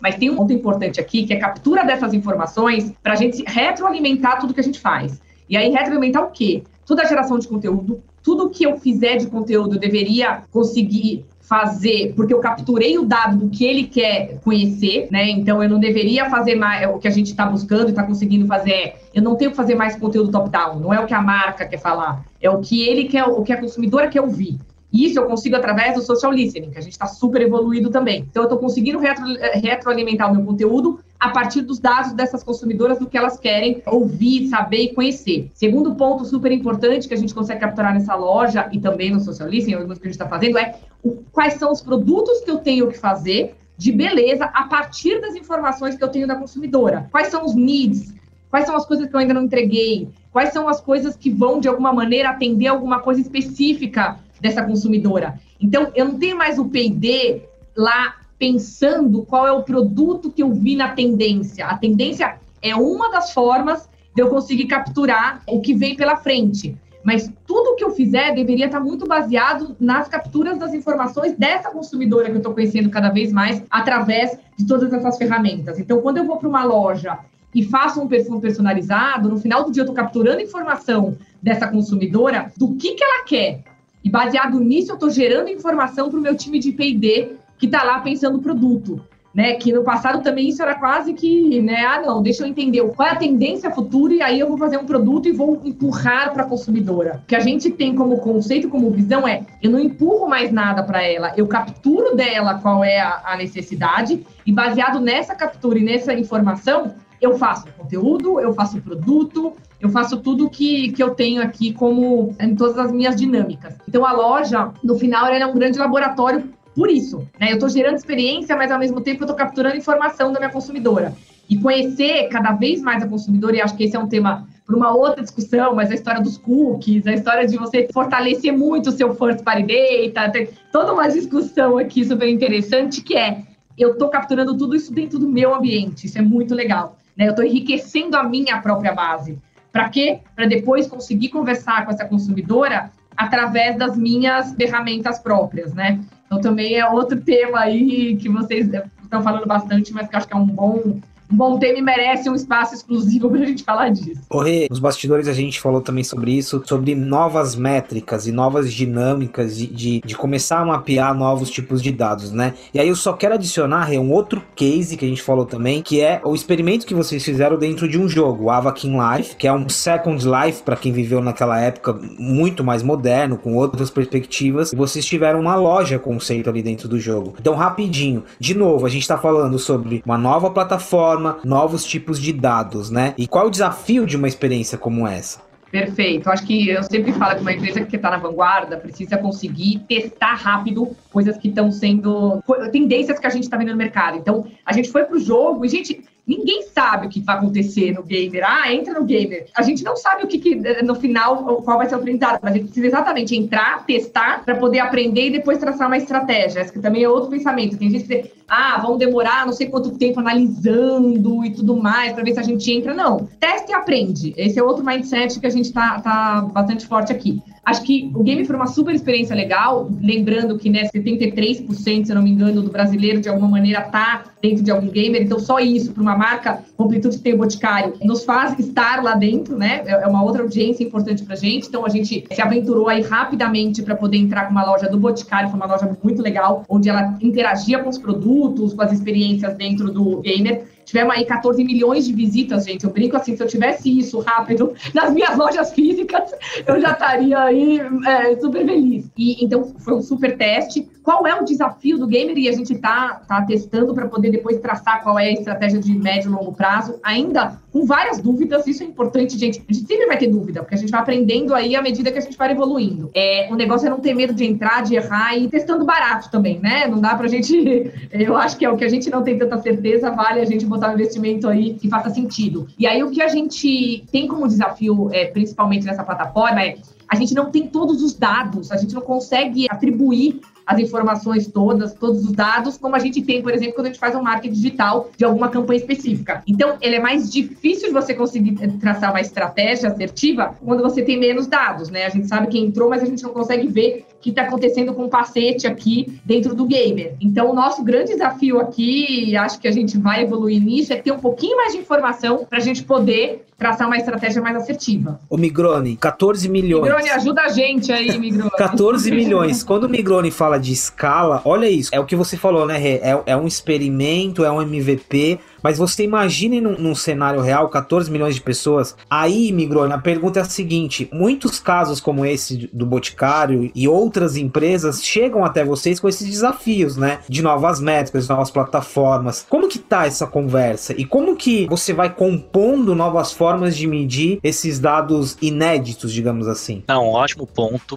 Mas tem um ponto importante aqui, que é a captura dessas informações para a gente retroalimentar tudo que a gente faz. E aí, retroalimentar o quê? toda a geração de conteúdo, tudo que eu fizer de conteúdo eu deveria conseguir fazer, porque eu capturei o dado do que ele quer conhecer, né? Então eu não deveria fazer mais o que a gente está buscando e está conseguindo fazer. Eu não tenho que fazer mais conteúdo top-down, não é o que a marca quer falar, é o que ele quer, o que a consumidora quer ouvir. Isso eu consigo através do social listening, que a gente está super evoluído também. Então, eu estou conseguindo retro, retroalimentar o meu conteúdo a partir dos dados dessas consumidoras, do que elas querem ouvir, saber e conhecer. Segundo ponto super importante que a gente consegue capturar nessa loja e também no social listening, o que a gente está fazendo, é quais são os produtos que eu tenho que fazer de beleza a partir das informações que eu tenho da consumidora. Quais são os needs, quais são as coisas que eu ainda não entreguei, quais são as coisas que vão, de alguma maneira, atender alguma coisa específica dessa consumidora. Então, eu não tenho mais o P&D lá pensando qual é o produto que eu vi na tendência. A tendência é uma das formas de eu conseguir capturar o que vem pela frente. Mas tudo que eu fizer deveria estar muito baseado nas capturas das informações dessa consumidora que eu estou conhecendo cada vez mais através de todas essas ferramentas. Então, quando eu vou para uma loja e faço um perfume personalizado, no final do dia eu estou capturando informação dessa consumidora do que, que ela quer, e baseado nisso, eu estou gerando informação para o meu time de P&D que está lá pensando o produto. Né, que no passado também isso era quase que, né, ah, não, deixa eu entender qual é a tendência futura e aí eu vou fazer um produto e vou empurrar para a consumidora. O que a gente tem como conceito, como visão é, eu não empurro mais nada para ela, eu capturo dela qual é a, a necessidade e baseado nessa captura e nessa informação, eu faço conteúdo, eu faço produto, eu faço tudo que, que eu tenho aqui como em todas as minhas dinâmicas. Então a loja, no final, ela é um grande laboratório por isso. Né? Eu estou gerando experiência, mas ao mesmo tempo eu estou capturando informação da minha consumidora. E conhecer cada vez mais a consumidora, e acho que esse é um tema para uma outra discussão, mas a história dos cookies, a história de você fortalecer muito o seu first party data, tem toda uma discussão aqui super interessante que é eu estou capturando tudo isso dentro do meu ambiente, isso é muito legal. Né? Eu estou enriquecendo a minha própria base. Para quê? Para depois conseguir conversar com essa consumidora através das minhas ferramentas próprias, né? Então também é outro tema aí que vocês estão falando bastante, mas que acho que é um bom bom tema e merece um espaço exclusivo para a gente falar disso. Rê, nos bastidores a gente falou também sobre isso, sobre novas métricas e novas dinâmicas de, de, de, começar a mapear novos tipos de dados, né? E aí eu só quero adicionar, Rê, um outro case que a gente falou também, que é o experimento que vocês fizeram dentro de um jogo, o Avakin Life, que é um Second Life para quem viveu naquela época muito mais moderno, com outras perspectivas, e vocês tiveram uma loja conceito ali dentro do jogo. Então, rapidinho, de novo, a gente está falando sobre uma nova plataforma forma novos tipos de dados, né? E qual o desafio de uma experiência como essa? Perfeito. Acho que eu sempre falo que uma empresa que está na vanguarda precisa conseguir testar rápido coisas que estão sendo tendências que a gente está vendo no mercado. Então, a gente foi para o jogo e, gente, Ninguém sabe o que vai acontecer no gamer. Ah, entra no gamer. A gente não sabe o que, que no final qual vai ser o aprendizado, mas a gente precisa exatamente entrar, testar para poder aprender e depois traçar uma estratégia. Esse também é outro pensamento. Tem gente que ah, vamos demorar não sei quanto tempo analisando e tudo mais para ver se a gente entra. Não, testa e aprende. Esse é outro mindset que a gente está tá bastante forte aqui. Acho que o game foi uma super experiência legal, lembrando que né, 73%, se não me engano, do brasileiro de alguma maneira tá dentro de algum gamer, então só isso para uma marca Amplitude que tem o Boticário nos faz estar lá dentro, né? É, é uma outra audiência importante pra gente, então a gente se aventurou aí rapidamente para poder entrar com uma loja do Boticário, foi uma loja muito legal, onde ela interagia com os produtos, com as experiências dentro do gamer. Tivemos aí 14 milhões de visitas, gente. Eu brinco assim, se eu tivesse isso rápido nas minhas lojas físicas, eu já estaria aí é, super feliz. E então foi um super teste. Qual é o desafio do gamer? E a gente tá, tá testando para poder depois traçar qual é a estratégia de médio e longo prazo, ainda com várias dúvidas. Isso é importante, gente. A gente sempre vai ter dúvida, porque a gente vai aprendendo aí à medida que a gente vai evoluindo. É, o negócio é não ter medo de entrar, de errar e testando barato também, né? Não dá pra gente. Eu acho que é o que a gente não tem tanta certeza, vale a gente botar um investimento aí que faça sentido. E aí o que a gente tem como desafio, é, principalmente nessa plataforma, é a gente não tem todos os dados, a gente não consegue atribuir as informações todas, todos os dados, como a gente tem, por exemplo, quando a gente faz um marketing digital de alguma campanha específica. Então, ele é mais difícil de você conseguir traçar uma estratégia assertiva quando você tem menos dados, né? A gente sabe quem entrou, mas a gente não consegue ver o que está acontecendo com o pacete aqui dentro do gamer. Então, o nosso grande desafio aqui, e acho que a gente vai evoluir nisso, é ter um pouquinho mais de informação para a gente poder traçar uma estratégia mais assertiva. O Migrone, 14 milhões. Migrone, ajuda a gente aí, Migrone. 14 milhões. Quando o Migrone fala de escala, olha isso. É o que você falou, né, Rê? É, é um experimento, é um MVP. Mas você imagine num, num, cenário real, 14 milhões de pessoas. Aí, Migrone, a pergunta é a seguinte: muitos casos como esse do Boticário e outras empresas chegam até vocês com esses desafios, né? De novas métricas, novas plataformas. Como que tá essa conversa? E como que você vai compondo novas formas de medir esses dados inéditos, digamos assim? Não, ótimo ponto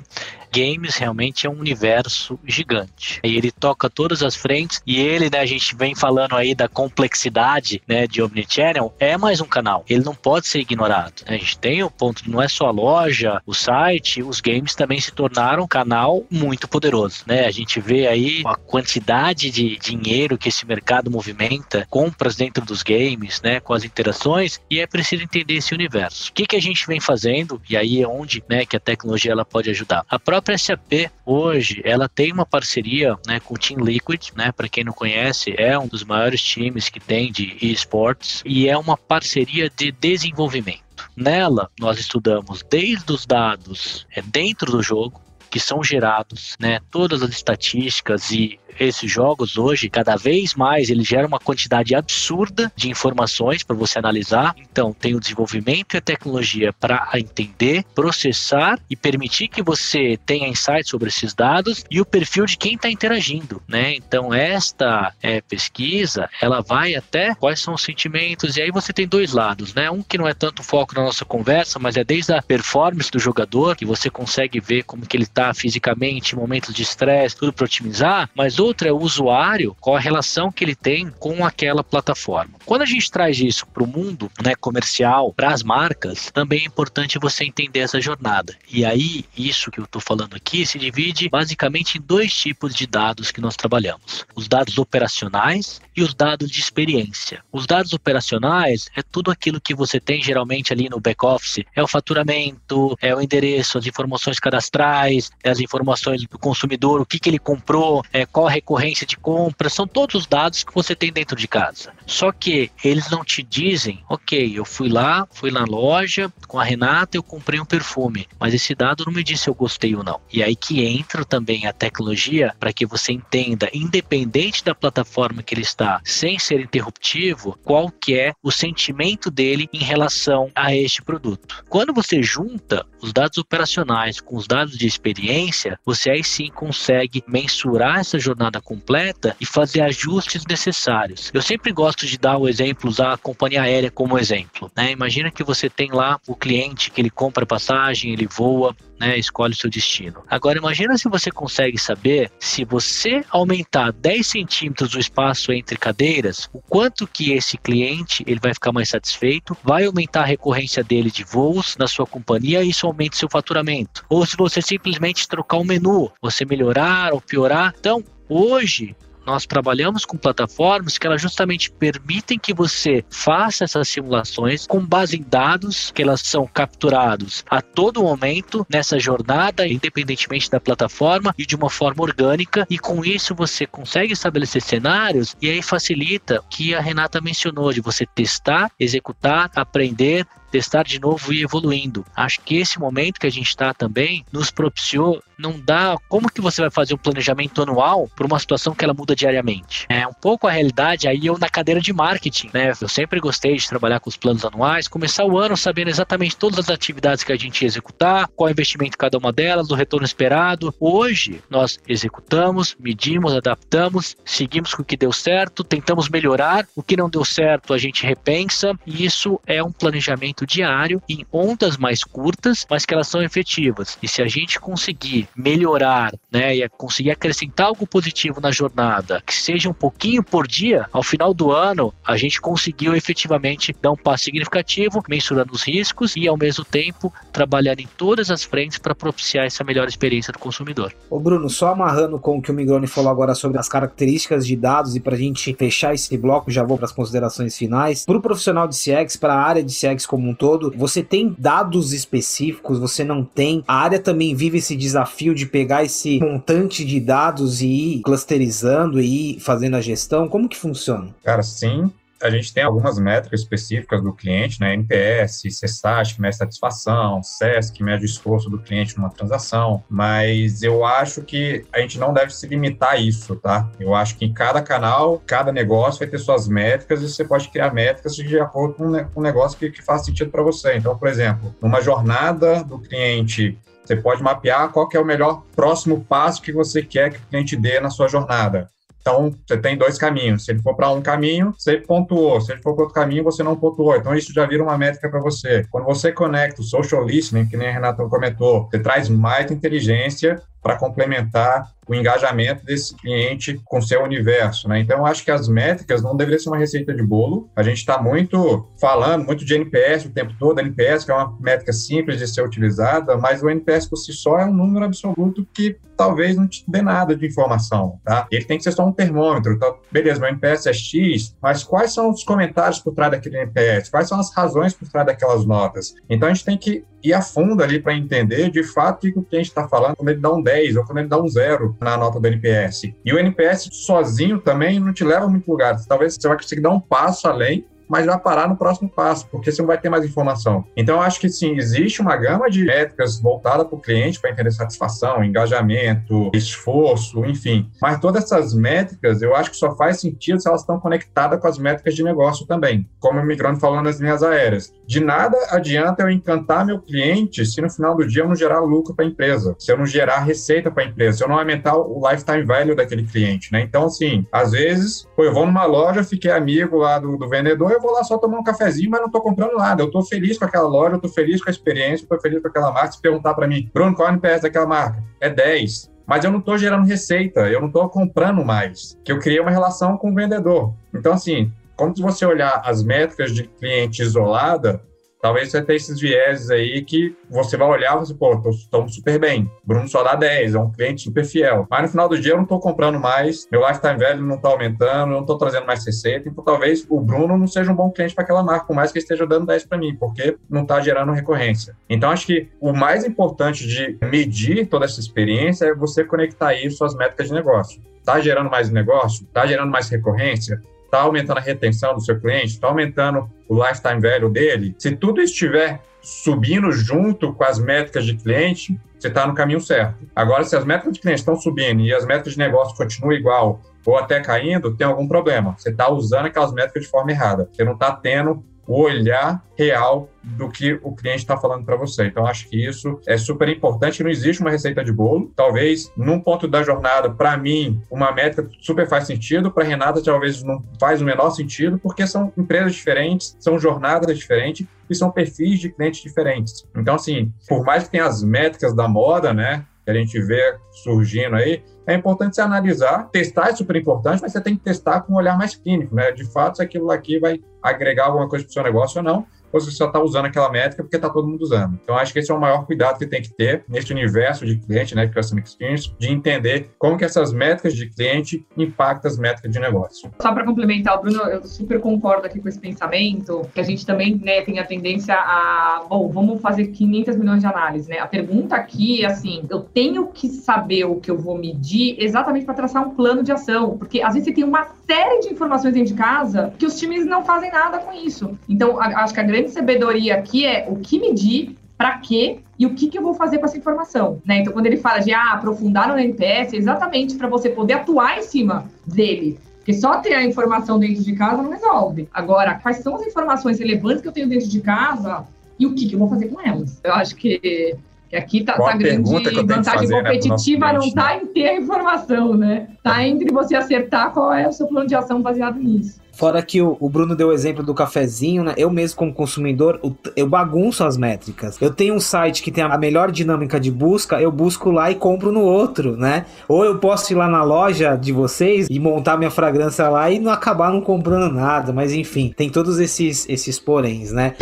games realmente é um universo gigante. E ele toca todas as frentes e ele, né, a gente vem falando aí da complexidade, né, de Omnichannel, é mais um canal. Ele não pode ser ignorado. A gente tem o ponto, não é só a loja, o site, os games também se tornaram um canal muito poderoso, né? A gente vê aí a quantidade de dinheiro que esse mercado movimenta, compras dentro dos games, né, com as interações, e é preciso entender esse universo. O que que a gente vem fazendo? E aí é onde, né, que a tecnologia ela pode ajudar. A própria própria SAP hoje ela tem uma parceria né, com o Team Liquid, né? Para quem não conhece, é um dos maiores times que tem de esportes e é uma parceria de desenvolvimento. Nela nós estudamos desde os dados é, dentro do jogo que são gerados, né, todas as estatísticas e esses jogos hoje, cada vez mais, ele gera uma quantidade absurda de informações para você analisar. Então, tem o desenvolvimento e a tecnologia para entender, processar e permitir que você tenha insights sobre esses dados e o perfil de quem está interagindo, né? Então, esta é, pesquisa, ela vai até quais são os sentimentos e aí você tem dois lados, né? Um que não é tanto foco na nossa conversa, mas é desde a performance do jogador, que você consegue ver como que ele está fisicamente, momentos de estresse, tudo para otimizar, mas outra é o usuário, qual a relação que ele tem com aquela plataforma. Quando a gente traz isso para o mundo né, comercial, para as marcas, também é importante você entender essa jornada. E aí, isso que eu estou falando aqui se divide basicamente em dois tipos de dados que nós trabalhamos: os dados operacionais e os dados de experiência. Os dados operacionais é tudo aquilo que você tem geralmente ali no back-office: é o faturamento, é o endereço, as informações cadastrais, é as informações do consumidor, o que, que ele comprou, é, qual recorrência de compra, são todos os dados que você tem dentro de casa. Só que eles não te dizem, ok, eu fui lá, fui na loja com a Renata, eu comprei um perfume, mas esse dado não me disse se eu gostei ou não. E aí que entra também a tecnologia para que você entenda, independente da plataforma que ele está, sem ser interruptivo, qual que é o sentimento dele em relação a este produto. Quando você junta os dados operacionais com os dados de experiência, você aí sim consegue mensurar essa jornada completa e fazer ajustes necessários. Eu sempre gosto de dar o exemplo, usar a companhia aérea como exemplo. Né? Imagina que você tem lá o cliente que ele compra passagem, ele voa, né, escolhe o seu destino. Agora imagina se você consegue saber se você aumentar 10 centímetros o espaço entre cadeiras, o quanto que esse cliente ele vai ficar mais satisfeito, vai aumentar a recorrência dele de voos na sua companhia e isso aumenta seu faturamento. Ou se você simplesmente trocar o menu, você melhorar ou piorar. Então, hoje nós trabalhamos com plataformas que elas justamente permitem que você faça essas simulações com base em dados que elas são capturados a todo momento nessa jornada, independentemente da plataforma e de uma forma orgânica. E com isso você consegue estabelecer cenários e aí facilita o que a Renata mencionou de você testar, executar, aprender testar de novo e evoluindo. Acho que esse momento que a gente está também nos propiciou não dá como que você vai fazer um planejamento anual para uma situação que ela muda diariamente. É um pouco a realidade aí eu na cadeira de marketing, né? Eu sempre gostei de trabalhar com os planos anuais, começar o ano sabendo exatamente todas as atividades que a gente ia executar, qual o investimento cada uma delas, o retorno esperado. Hoje nós executamos, medimos, adaptamos, seguimos com o que deu certo, tentamos melhorar, o que não deu certo a gente repensa e isso é um planejamento diário em ondas mais curtas, mas que elas são efetivas. E se a gente conseguir melhorar, né, e conseguir acrescentar algo positivo na jornada, que seja um pouquinho por dia, ao final do ano a gente conseguiu efetivamente dar um passo significativo, mensurando os riscos e ao mesmo tempo trabalhar em todas as frentes para propiciar essa melhor experiência do consumidor. Ô Bruno, só amarrando com o que o Migrone falou agora sobre as características de dados e para a gente fechar esse bloco, já vou para as considerações finais. Para o profissional de CX, para a área de CX como um todo, você tem dados específicos, você não tem. A área também vive esse desafio de pegar esse montante de dados e ir clusterizando e ir fazendo a gestão. Como que funciona? Cara, sim. A gente tem algumas métricas específicas do cliente, né? NPS, CSAT, que mede satisfação, SES, que mede o esforço do cliente numa transação, mas eu acho que a gente não deve se limitar a isso, tá? Eu acho que em cada canal, cada negócio vai ter suas métricas e você pode criar métricas de acordo com o negócio que, que faz sentido para você. Então, por exemplo, numa jornada do cliente você pode mapear qual é o melhor próximo passo que você quer que o cliente dê na sua jornada. Então, você tem dois caminhos. Se ele for para um caminho, você pontuou. Se ele for para outro caminho, você não pontuou. Então, isso já vira uma métrica para você. Quando você conecta o social listening, que nem a Renata comentou, você traz mais inteligência para complementar o engajamento desse cliente com seu universo, né? Então, acho que as métricas não deveriam ser uma receita de bolo. A gente está muito falando muito de NPS o tempo todo, NPS que é uma métrica simples de ser utilizada, mas o NPS por si só é um número absoluto que talvez não te dê nada de informação, tá? Ele tem que ser só um termômetro. Então, beleza, meu NPS é X, mas quais são os comentários por trás daquele NPS? Quais são as razões por trás daquelas notas? Então, a gente tem que ir a fundo ali para entender de fato o que o cliente está falando quando ele dá um 10 ou quando ele dá um 0 na nota do NPS. E o NPS sozinho também não te leva a muito lugar. Talvez você vai conseguir dar um passo além mas vai parar no próximo passo, porque você não vai ter mais informação. Então, acho que sim, existe uma gama de métricas voltada para o cliente para entender satisfação, engajamento, esforço, enfim. Mas todas essas métricas, eu acho que só faz sentido se elas estão conectadas com as métricas de negócio também, como o Migrante falou nas linhas aéreas. De nada adianta eu encantar meu cliente se no final do dia eu não gerar lucro para a empresa, se eu não gerar receita para a empresa, se eu não aumentar o lifetime value daquele cliente, né? Então, assim, às vezes, pô, eu vou numa loja, fiquei amigo lá do, do vendedor, eu vou lá só tomar um cafezinho, mas não estou comprando nada. Eu estou feliz com aquela loja, eu estou feliz com a experiência, estou feliz com aquela marca. Se perguntar para mim, Bruno, qual é o NPS daquela marca? É 10 mas eu não estou gerando receita, eu não estou comprando mais, que eu criei uma relação com o vendedor. Então, assim, quando você olhar as métricas de cliente isolada, talvez você tenha esses vieses aí que você vai olhar e você, pô, estamos super bem. Bruno só dá 10, é um cliente super fiel. Mas no final do dia eu não estou comprando mais, meu lifetime velho não está aumentando, eu não estou trazendo mais receita, então talvez o Bruno não seja um bom cliente para aquela marca, por mais que esteja dando 10 para mim, porque não está gerando recorrência. Então acho que o mais importante de medir toda essa experiência é você conectar isso às métricas de negócio. Está gerando mais negócio? Está gerando mais recorrência? Está aumentando a retenção do seu cliente, está aumentando o lifetime value dele, se tudo estiver subindo junto com as métricas de cliente, você está no caminho certo. Agora, se as métricas de cliente estão subindo e as métricas de negócio continuam igual ou até caindo, tem algum problema. Você está usando aquelas métricas de forma errada. Você não está tendo o olhar real do que o cliente está falando para você. Então, acho que isso é super importante. Não existe uma receita de bolo. Talvez, num ponto da jornada, para mim, uma métrica super faz sentido. Para Renata, talvez não faz o menor sentido, porque são empresas diferentes, são jornadas diferentes e são perfis de clientes diferentes. Então, assim, por mais que tenha as métricas da moda, né, que a gente vê surgindo aí, é importante se analisar. Testar é super importante, mas você tem que testar com um olhar mais clínico, né? De fato, se aquilo aqui vai agregar alguma coisa para o seu negócio ou não você só está usando aquela métrica porque está todo mundo usando. Então, acho que esse é o maior cuidado que tem que ter neste universo de cliente, né, de Customer Experience, de entender como que essas métricas de cliente impactam as métricas de negócio. Só para complementar, Bruno, eu super concordo aqui com esse pensamento, que a gente também né, tem a tendência a, bom, vamos fazer 500 milhões de análises, né? A pergunta aqui é assim, eu tenho que saber o que eu vou medir exatamente para traçar um plano de ação, porque às vezes você tem uma série de informações dentro de casa que os times não fazem nada com isso. Então, a, acho que a grande grande sabedoria aqui é o que medir, para quê e o que, que eu vou fazer com essa informação. Né? Então, quando ele fala de ah, aprofundar no NPS, é exatamente para você poder atuar em cima dele. Porque só ter a informação dentro de casa não resolve. Agora, quais são as informações relevantes que eu tenho dentro de casa e o que, que eu vou fazer com elas? Eu acho que, que aqui tá, tá grande vantagem fazer, né, competitiva, né, não tá em ter a informação, né? Tá entre você acertar qual é o seu plano de ação baseado nisso. Fora que o, o, Bruno deu o exemplo do cafezinho, né? Eu mesmo, como consumidor, eu bagunço as métricas. Eu tenho um site que tem a melhor dinâmica de busca, eu busco lá e compro no outro, né? Ou eu posso ir lá na loja de vocês e montar minha fragrância lá e não acabar não comprando nada. Mas enfim, tem todos esses, esses poréns, né?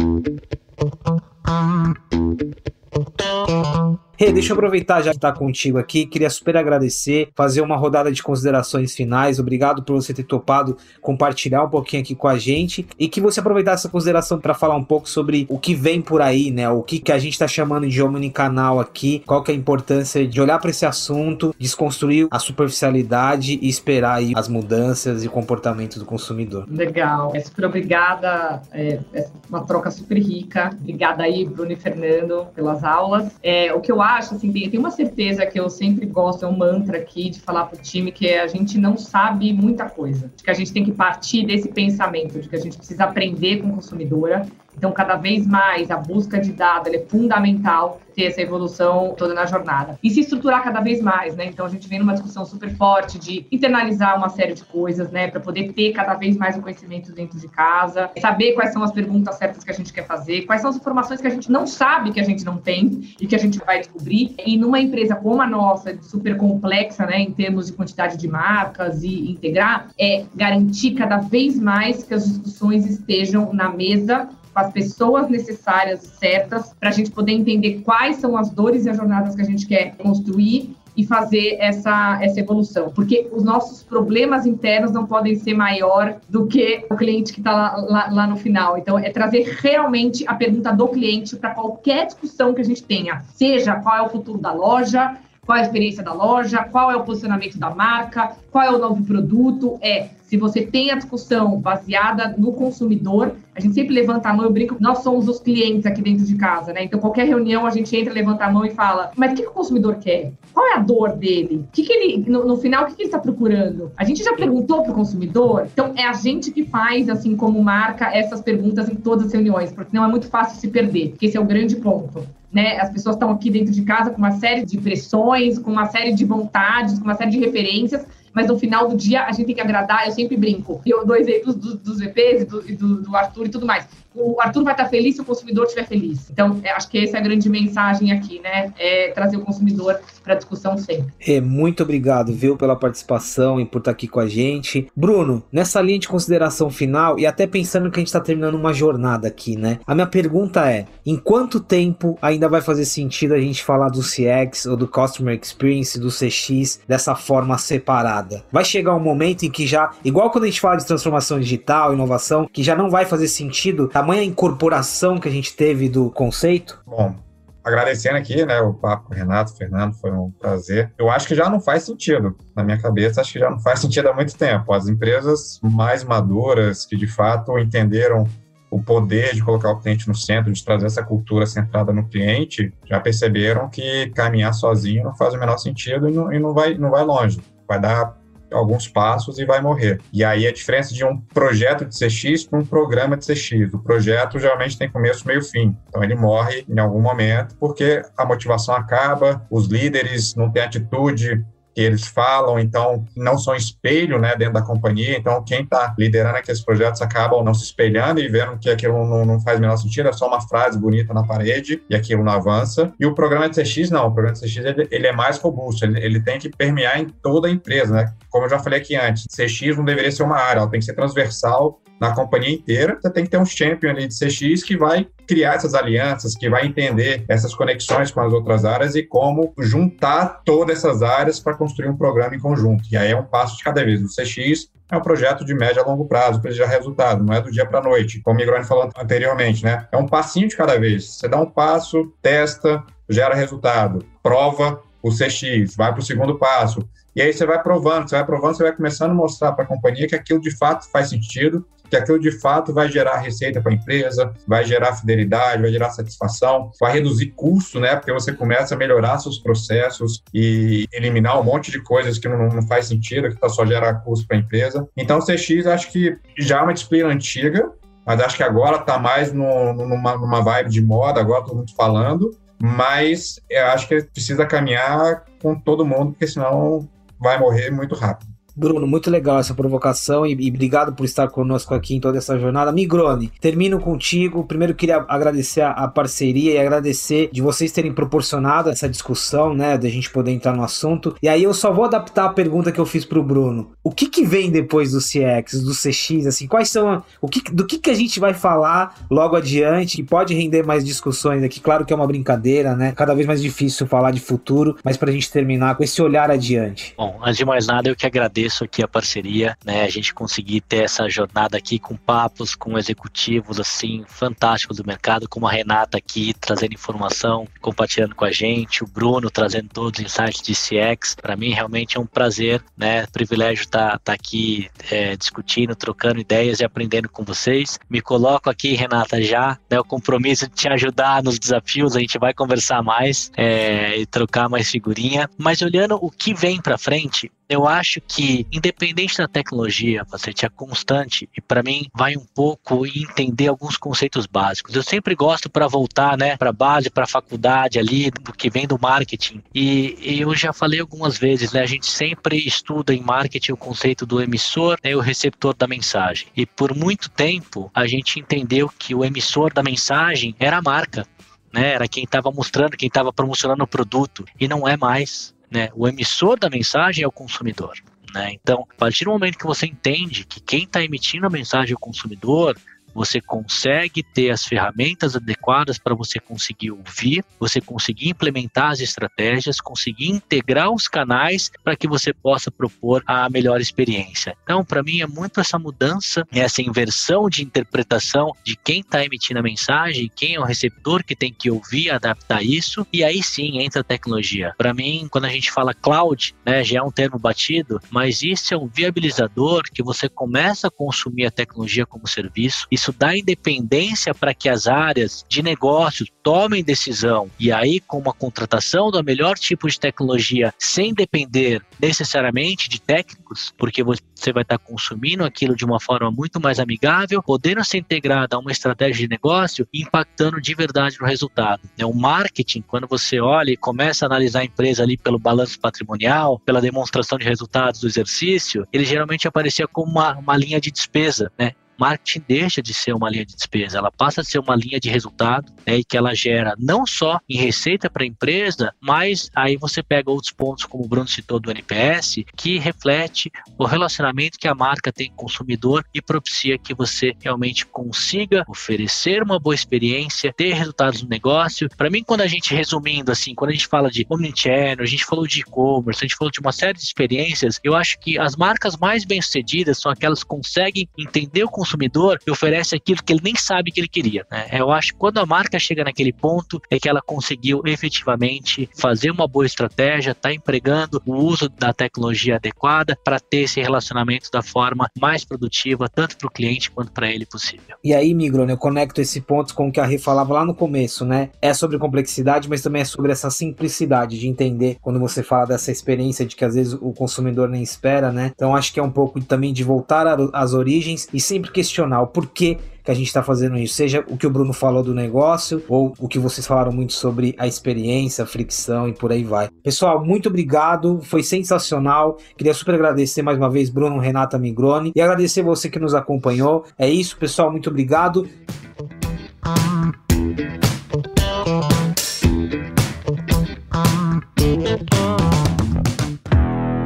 Hey, deixa eu aproveitar já que tá contigo aqui, queria super agradecer, fazer uma rodada de considerações finais. Obrigado por você ter topado compartilhar um pouquinho aqui com a gente e que você aproveitasse essa consideração para falar um pouco sobre o que vem por aí, né? O que, que a gente tá chamando de omnicanal aqui, qual que é a importância de olhar para esse assunto, desconstruir a superficialidade e esperar aí as mudanças e o comportamento do consumidor. Legal, é super obrigada, é, é uma troca super rica. Obrigada aí, Bruno e Fernando, pelas aulas. É, o que eu acho, assim, tem, uma certeza que eu sempre gosto, é um mantra aqui de falar para o time, que é a gente não sabe muita coisa. Que a gente tem que partir desse pensamento, de que a gente precisa aprender com consumidora então, cada vez mais, a busca de dados é fundamental ter essa evolução toda na jornada. E se estruturar cada vez mais, né? Então, a gente vem numa discussão super forte de internalizar uma série de coisas, né? Para poder ter cada vez mais o conhecimento dentro de casa, saber quais são as perguntas certas que a gente quer fazer, quais são as informações que a gente não sabe que a gente não tem e que a gente vai descobrir. E numa empresa como a nossa, super complexa, né? Em termos de quantidade de marcas e integrar, é garantir cada vez mais que as discussões estejam na mesa com as pessoas necessárias e certas para a gente poder entender quais são as dores e as jornadas que a gente quer construir e fazer essa, essa evolução. Porque os nossos problemas internos não podem ser maior do que o cliente que está lá, lá, lá, no final. Então, é trazer realmente a pergunta do cliente para qualquer discussão que a gente tenha. Seja qual é o futuro da loja, qual é a experiência da loja, qual é o posicionamento da marca, qual é o novo produto. É, se você tem a discussão baseada no consumidor, a gente sempre levanta a mão, eu brinco, nós somos os clientes aqui dentro de casa, né? Então, qualquer reunião a gente entra, levanta a mão e fala, mas o que, o consumidor quer? Qual é a dor dele? O que, que ele, no, no final, o que, que ele está procurando? A gente já perguntou para o consumidor? Então, é a gente que faz, assim, como marca, essas perguntas em todas as reuniões, porque não é muito fácil se perder, porque esse é o grande ponto né? As pessoas estão aqui dentro de casa com uma série de pressões, com uma série de vontades, com uma série de referências, mas no final do dia a gente tem que agradar. Eu sempre brinco. Eu dou exemplos dos, dos VPs e do, do, do Arthur e tudo mais o Arthur vai estar feliz se o consumidor estiver feliz. Então, é, acho que essa é a grande mensagem aqui, né? É trazer o consumidor para a discussão sempre. É, muito obrigado, viu, pela participação e por estar aqui com a gente. Bruno, nessa linha de consideração final, e até pensando que a gente está terminando uma jornada aqui, né? A minha pergunta é: em quanto tempo ainda vai fazer sentido a gente falar do CX ou do Customer Experience, do CX, dessa forma separada? Vai chegar um momento em que já, igual quando a gente fala de transformação digital, inovação, que já não vai fazer sentido tá tamanha incorporação que a gente teve do conceito? Bom, agradecendo aqui, né, o papo com o Renato, Fernando, foi um prazer. Eu acho que já não faz sentido, na minha cabeça, acho que já não faz sentido há muito tempo. As empresas mais maduras, que de fato entenderam o poder de colocar o cliente no centro, de trazer essa cultura centrada no cliente, já perceberam que caminhar sozinho não faz o menor sentido e não, e não, vai, não vai longe. Vai dar alguns passos e vai morrer. E aí a diferença de um projeto de CX para um programa de CX. O projeto geralmente tem começo, meio fim. Então ele morre em algum momento porque a motivação acaba, os líderes não têm atitude que eles falam, então não são espelho né, dentro da companhia, então quem está liderando aqueles projetos acabam não se espelhando e vendo que aquilo não, não faz menor sentido, é só uma frase bonita na parede e aquilo não avança. E o programa de CX não, o programa de CX ele, ele é mais robusto, ele, ele, tem que permear em toda a empresa, né? Como eu já falei aqui antes, CX não deveria ser uma área, ela tem que ser transversal na companhia inteira, você tem que ter um champion ali de CX que vai criar essas alianças, que vai entender essas conexões com as outras áreas e como juntar todas essas áreas para construir um programa em conjunto. E aí é um passo de cada vez. O CX é um projeto de médio a longo prazo para gerar resultado, não é do dia para a noite, como o Migrone falou anteriormente, né? É um passinho de cada vez. Você dá um passo, testa, gera resultado, prova o CX, vai para o segundo passo. E aí você vai provando, você vai provando, você vai começando a mostrar para a companhia que aquilo de fato faz sentido, que aquilo de fato vai gerar receita para a empresa, vai gerar fidelidade, vai gerar satisfação, vai reduzir custo, né? Porque você começa a melhorar seus processos e eliminar um monte de coisas que não, não faz sentido, que tá só gera custo para a empresa. Então, o CX acho que já é uma disciplina antiga, mas acho que agora está mais no, numa, numa vibe de moda, agora todo mundo falando, mas eu acho que precisa caminhar com todo mundo, porque senão vai morrer muito rápido. Bruno, muito legal essa provocação e, e, obrigado por estar conosco aqui em toda essa jornada. Migrone, termino contigo. Primeiro queria agradecer a, a, parceria e agradecer de vocês terem proporcionado essa discussão, né, da gente poder entrar no assunto. E aí eu só vou adaptar a pergunta que eu fiz pro Bruno. O que que vem depois do CX, do CX, assim, quais são a, o que do que que a gente vai falar logo adiante que pode render mais discussões aqui? Claro que é uma brincadeira, né? Cada vez mais difícil falar de futuro, mas pra gente terminar com esse olhar adiante. Bom, antes de mais nada, eu que agradeço agradeço aqui a parceria, né? A gente conseguir ter essa jornada aqui com papos, com executivos assim fantásticos do mercado, como a Renata aqui trazendo informação, compartilhando com a gente, o Bruno trazendo todos os insights de CX. Para mim realmente é um prazer, né? Privilégio estar tá, tá aqui é, discutindo, trocando ideias e aprendendo com vocês. Me coloco aqui, Renata, já, né? O compromisso de te ajudar nos desafios. A gente vai conversar mais é, e trocar mais figurinha. Mas olhando o que vem para frente, eu acho que, independente da tecnologia, você é constante e para mim vai um pouco em entender alguns conceitos básicos. Eu sempre gosto para voltar, né, para base, para faculdade ali, do que vem do marketing. E, e, eu já falei algumas vezes, né, a gente sempre estuda em marketing o conceito do emissor né, e o receptor da mensagem. E por muito tempo a gente entendeu que o emissor da mensagem era a marca. Né, era quem estava mostrando, quem estava promocionando o produto, e não é mais. Né? O emissor da mensagem é o consumidor. Né? Então, a partir do momento que você entende que quem está emitindo a mensagem é o consumidor, você consegue ter as ferramentas adequadas para você conseguir ouvir, você conseguir implementar as estratégias, conseguir integrar os canais para que você possa propor a melhor experiência. Então, para mim, é muito essa mudança, essa inversão de interpretação de quem está emitindo a mensagem, quem é o receptor que tem que ouvir, adaptar isso, e aí sim entra a tecnologia. Para mim, quando a gente fala cloud, né, já é um termo batido, mas isso é um viabilizador que você começa a consumir a tecnologia como serviço. Isso dá independência para que as áreas de negócio tomem decisão. E aí, com uma contratação do melhor tipo de tecnologia, sem depender necessariamente de técnicos, porque você vai estar consumindo aquilo de uma forma muito mais amigável, podendo ser integrada a uma estratégia de negócio, impactando de verdade no resultado. É o marketing, quando você olha e começa a analisar a empresa ali pelo balanço patrimonial, pela demonstração de resultados do exercício, ele geralmente aparecia como uma, uma linha de despesa, né? Marketing deixa de ser uma linha de despesa, ela passa a ser uma linha de resultado, né, e que ela gera não só em receita para a empresa, mas aí você pega outros pontos, como o Bruno citou do NPS, que reflete o relacionamento que a marca tem com o consumidor e propicia que você realmente consiga oferecer uma boa experiência, ter resultados no negócio. Para mim, quando a gente resumindo assim, quando a gente fala de omnichannel, a gente falou de e-commerce, a gente falou de uma série de experiências, eu acho que as marcas mais bem-sucedidas são aquelas que conseguem entender o consumidor e oferece aquilo que ele nem sabe que ele queria. Né? Eu acho que quando a marca chega naquele ponto é que ela conseguiu efetivamente fazer uma boa estratégia, está empregando o uso da tecnologia adequada para ter esse relacionamento da forma mais produtiva, tanto para o cliente quanto para ele possível. E aí, Migrone, eu conecto esse ponto com o que a Rê falava lá no começo, né? É sobre complexidade, mas também é sobre essa simplicidade de entender quando você fala dessa experiência de que às vezes o consumidor nem espera, né? Então acho que é um pouco também de voltar às origens e sempre questionar o porquê que a gente está fazendo isso, seja o que o Bruno falou do negócio ou o que vocês falaram muito sobre a experiência, a fricção e por aí vai. Pessoal, muito obrigado, foi sensacional. Queria super agradecer mais uma vez Bruno, Renata Migrone e agradecer você que nos acompanhou. É isso, pessoal, muito obrigado.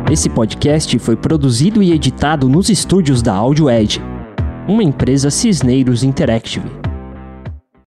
Esse podcast foi produzido e editado nos estúdios da Audio Edge uma empresa Cisneiros Interactive.